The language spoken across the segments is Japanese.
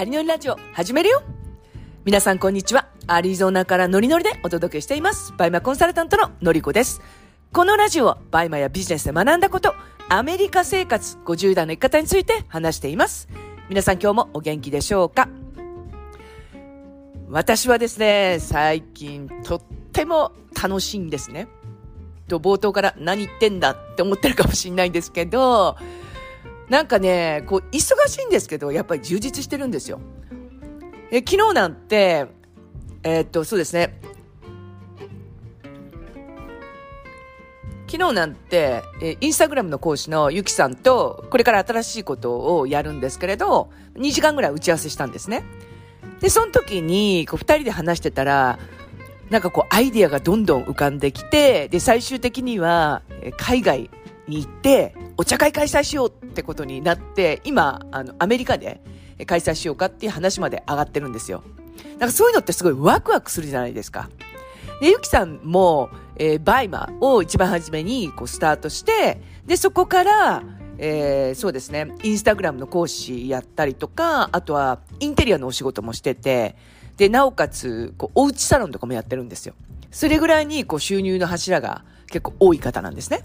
アリノリラジオ始めるよ皆さんこんにちは。アリゾナからノリノリでお届けしています。バイマコンサルタントののりこです。このラジオはバイマやビジネスで学んだこと、アメリカ生活50代の生き方について話しています。皆さん今日もお元気でしょうか？私はですね、最近とっても楽しいんですね。と冒頭から何言ってんだって思ってるかもしれないんですけど、なんかね、こう、忙しいんですけど、やっぱり充実してるんですよ。え、昨日なんて、えー、っと、そうですね。昨日なんて、えインスタグラムの講師のゆきさんと、これから新しいことをやるんですけれど、2時間ぐらい打ち合わせしたんですね。で、その時に、こう、二人で話してたら、なんかこう、アイディアがどんどん浮かんできて、で、最終的には、海外に行って、お茶会開催しようってことになって、今、あの、アメリカで開催しようかっていう話まで上がってるんですよ。なんかそういうのってすごいワクワクするじゃないですか。で、ゆきさんも、えー、バイマを一番初めにこうスタートして、で、そこから、えー、そうですね、インスタグラムの講師やったりとか、あとはインテリアのお仕事もしてて、で、なおかつ、こう、おうちサロンとかもやってるんですよ。それぐらいに、こう、収入の柱が結構多い方なんですね。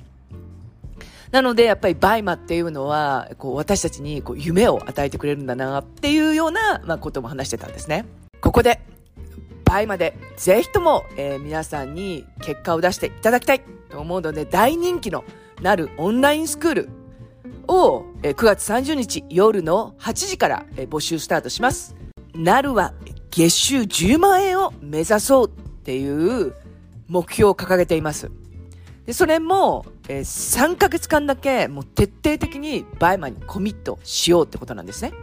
なので、やっぱりバイマっていうのは、こう、私たちにこう夢を与えてくれるんだなっていうような、まあ、ことも話してたんですね。ここで、バイマで、ぜひとも、えー、皆さんに結果を出していただきたいと思うので、大人気のなるオンラインスクールを、えー、9月30日夜の8時から、募集スタートします。なるは月収10万円を目指そうっていう目標を掲げています。で、それも、えー、3ヶ月間だけもう徹底的にバイマンにコミットしようってことなんですね。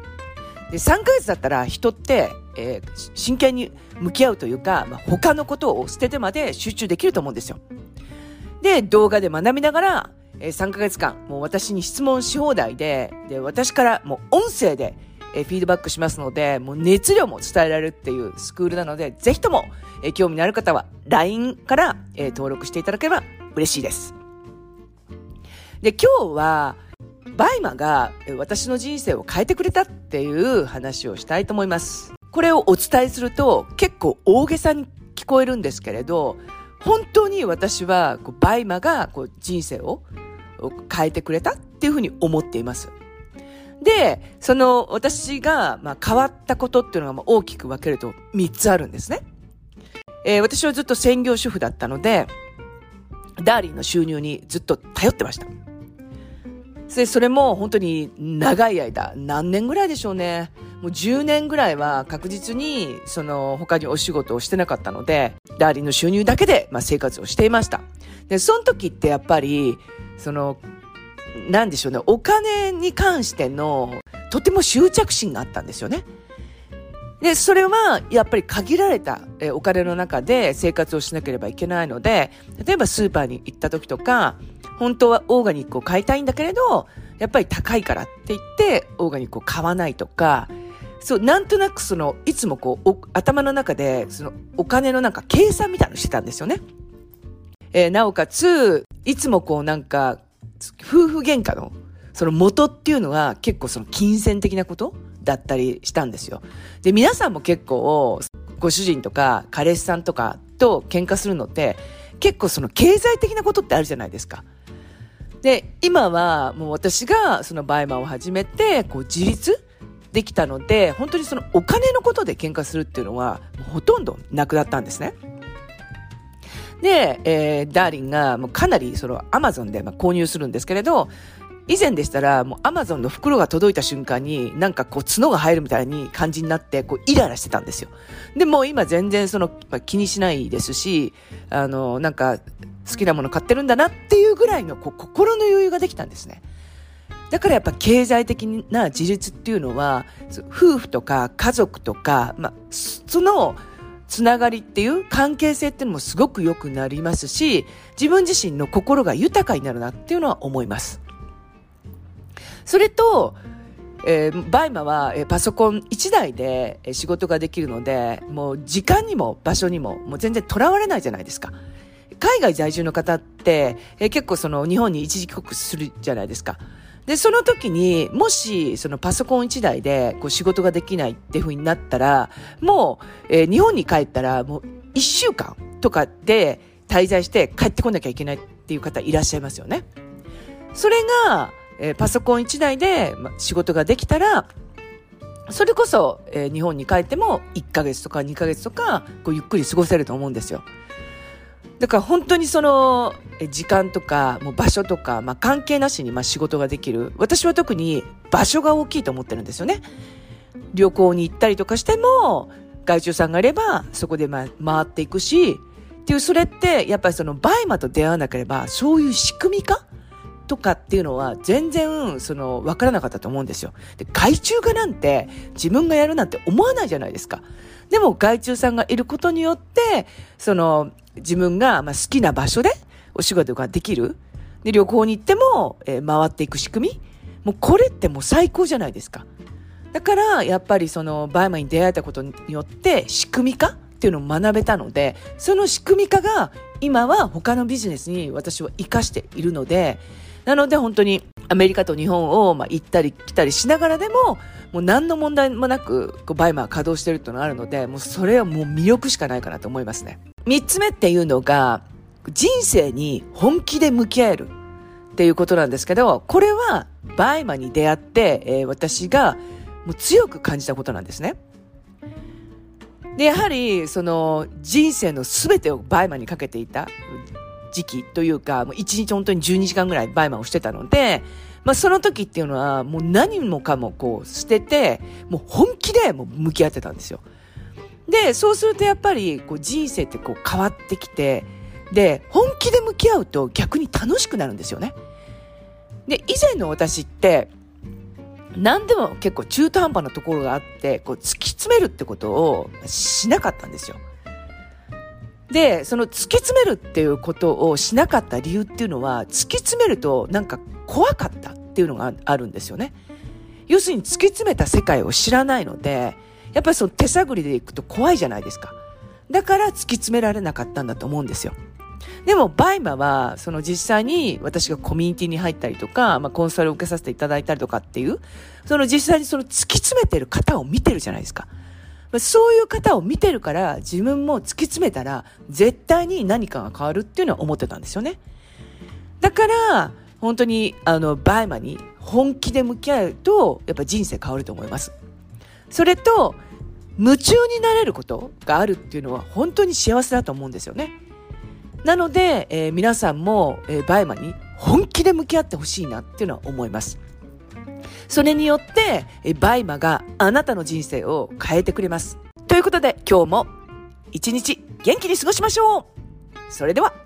で、3ヶ月だったら人って、えー、真剣に向き合うというか、まあ、他のことを捨ててまで集中できると思うんですよ。で、動画で学びながら、えー、3ヶ月間、もう私に質問し放題で、で、私からもう音声で、えー、フィードバックしますので、もう熱量も伝えられるっていうスクールなので、ぜひとも、えー、興味のある方は LINE から、えー、登録していただければ嬉しいです。で、今日は、バイマが私の人生を変えてくれたっていう話をしたいと思います。これをお伝えすると結構大げさに聞こえるんですけれど、本当に私はこうバイマがこう人生を変えてくれたっていうふうに思っています。で、その私がまあ変わったことっていうのが大きく分けると3つあるんですね。えー、私はずっと専業主婦だったので、ダーリンの収入にずっと頼ってました。で、それも本当に長い間、何年ぐらいでしょうね。もう10年ぐらいは確実に、その、他にお仕事をしてなかったので、ダーリンの収入だけで、まあ、生活をしていました。で、その時ってやっぱり、その、なんでしょうね、お金に関しての、とても執着心があったんですよね。で、それはやっぱり限られたお金の中で生活をしなければいけないので、例えばスーパーに行った時とか、本当はオーガニックを買いたいんだけれど、やっぱり高いからって言ってオーガニックを買わないとか、そう、なんとなくその、いつもこう、頭の中で、その、お金のなんか計算みたいなのしてたんですよね。えー、なおかつ、いつもこうなんか、夫婦喧嘩の、その元っていうのは結構その金銭的なことだったりしたんですよ。で、皆さんも結構、ご主人とか彼氏さんとかと喧嘩するのって、結構その経済的なことってあるじゃないですか。で、今はもう私がその BUYMA を始めて、こう自立できたので、本当にそのお金のことで喧嘩するっていうのは、ほとんどなくなったんですね。で、えー、ダーリンがもうかなりそのアマゾンでまあ購入するんですけれど、以前でしたら、もうアマゾンの袋が届いた瞬間に、なんかこう角が入るみたいに感じになって、こうイライラしてたんですよ。で、も今全然その、まあ気にしないですし、あの、なんか好きなもの買ってるんだなっていうぐらいのこう心の余裕ができたんですね。だからやっぱ経済的な自立っていうのは、夫婦とか家族とか、まあ、その、つながりっていう関係性っていうのもすごく良くなりますし、自分自身の心が豊かになるなっていうのは思います。それと、えー、 BUYMA は、えー、パソコン1台で、えー、仕事ができるので、もう時間にも場所にも、もう全然囚われないじゃないですか。海外在住の方って、えー、結構その日本に一時帰国するじゃないですか。で、その時に、もし、そのパソコン1台で、こう仕事ができないっていう風になったら、もう、えー、日本に帰ったら、もう1週間とかで滞在して帰ってこなきゃいけないっていう方いらっしゃいますよね。それが、えー、パソコン1台で、仕事ができたら、それこそ、えー、日本に帰っても1ヶ月とか2ヶ月とか、こうゆっくり過ごせると思うんですよ。だから本当にその、時間とか、もう場所とか、まあ関係なしにまあ仕事ができる。私は特に場所が大きいと思ってるんですよね。旅行に行ったりとかしても、外注さんがいれば、そこでまあ回っていくし、っていう、それって、やっぱりその BUYMA と出会わなければ、そういう仕組み化とかっていうのは全然、その、わからなかったと思うんですよ。で、外注がなんて、自分がやるなんて思わないじゃないですか。でも、外注さんがいることによって、その、自分がま好きな場所でお仕事ができる。で、旅行に行っても、えー、回っていく仕組みもうこれってもう最高じゃないですか。だから、やっぱりその、 BUYMA に出会えたことによって、仕組み化っていうのを学べたので、その仕組み化が今は他のビジネスに私は活かしているので、なので本当にアメリカと日本をまあ行ったり来たりしながらでも、もう何の問題もなく BUYMA 稼働しているっていうのがあるので、もうそれはもう魅力しかないかなと思いますね。三つ目っていうのが、人生に本気で向き合えるっていうことなんですけど、これは BUYMA に出会って、えー、私がもう強く感じたことなんですね。で、やはり、その、人生の全てを BUYMA にかけていた時期というか、もう1日本当に12時間ぐらい BUYMA をしてたので、まあその時っていうのはもう何もかもこう捨てて、もう本気でもう向き合ってたんですよ。で、そうするとやっぱりこう人生ってこう変わってきて、で、本気で向き合うと逆に楽しくなるんですよね。で、以前の私って、何でも結構中途半端なところがあって、こう突き詰めるってことをしなかったんですよ。で、その突き詰めるっていうことをしなかった理由っていうのは、突き詰めるとなんか怖かったっていうのがあるんですよね。要するに突き詰めた世界を知らないので、やっぱりその手探りで行くと怖いじゃないですか。だから突き詰められなかったんだと思うんですよ。でも、 BUYMA は、その実際に私がコミュニティに入ったりとか、まあ、コンサルを受けさせていただいたりとかっていう、その実際にその突き詰めてる方を見てるじゃないですか。そういう方を見てるから、自分も突き詰めたら、絶対に何かが変わるっていうのは思ってたんですよね。だから、本当に、あの、 BUYMA に本気で向き合うと、やっぱ人生変わると思います。それと、夢中になれることがあるっていうのは本当に幸せだと思うんですよね。なので、えー、皆さんも、えー、 BUYMA に本気で向き合ってほしいなっていうのは思います。それによって、えー、 BUYMA があなたの人生を変えてくれます。ということで今日も一日元気に過ごしましょうそれでは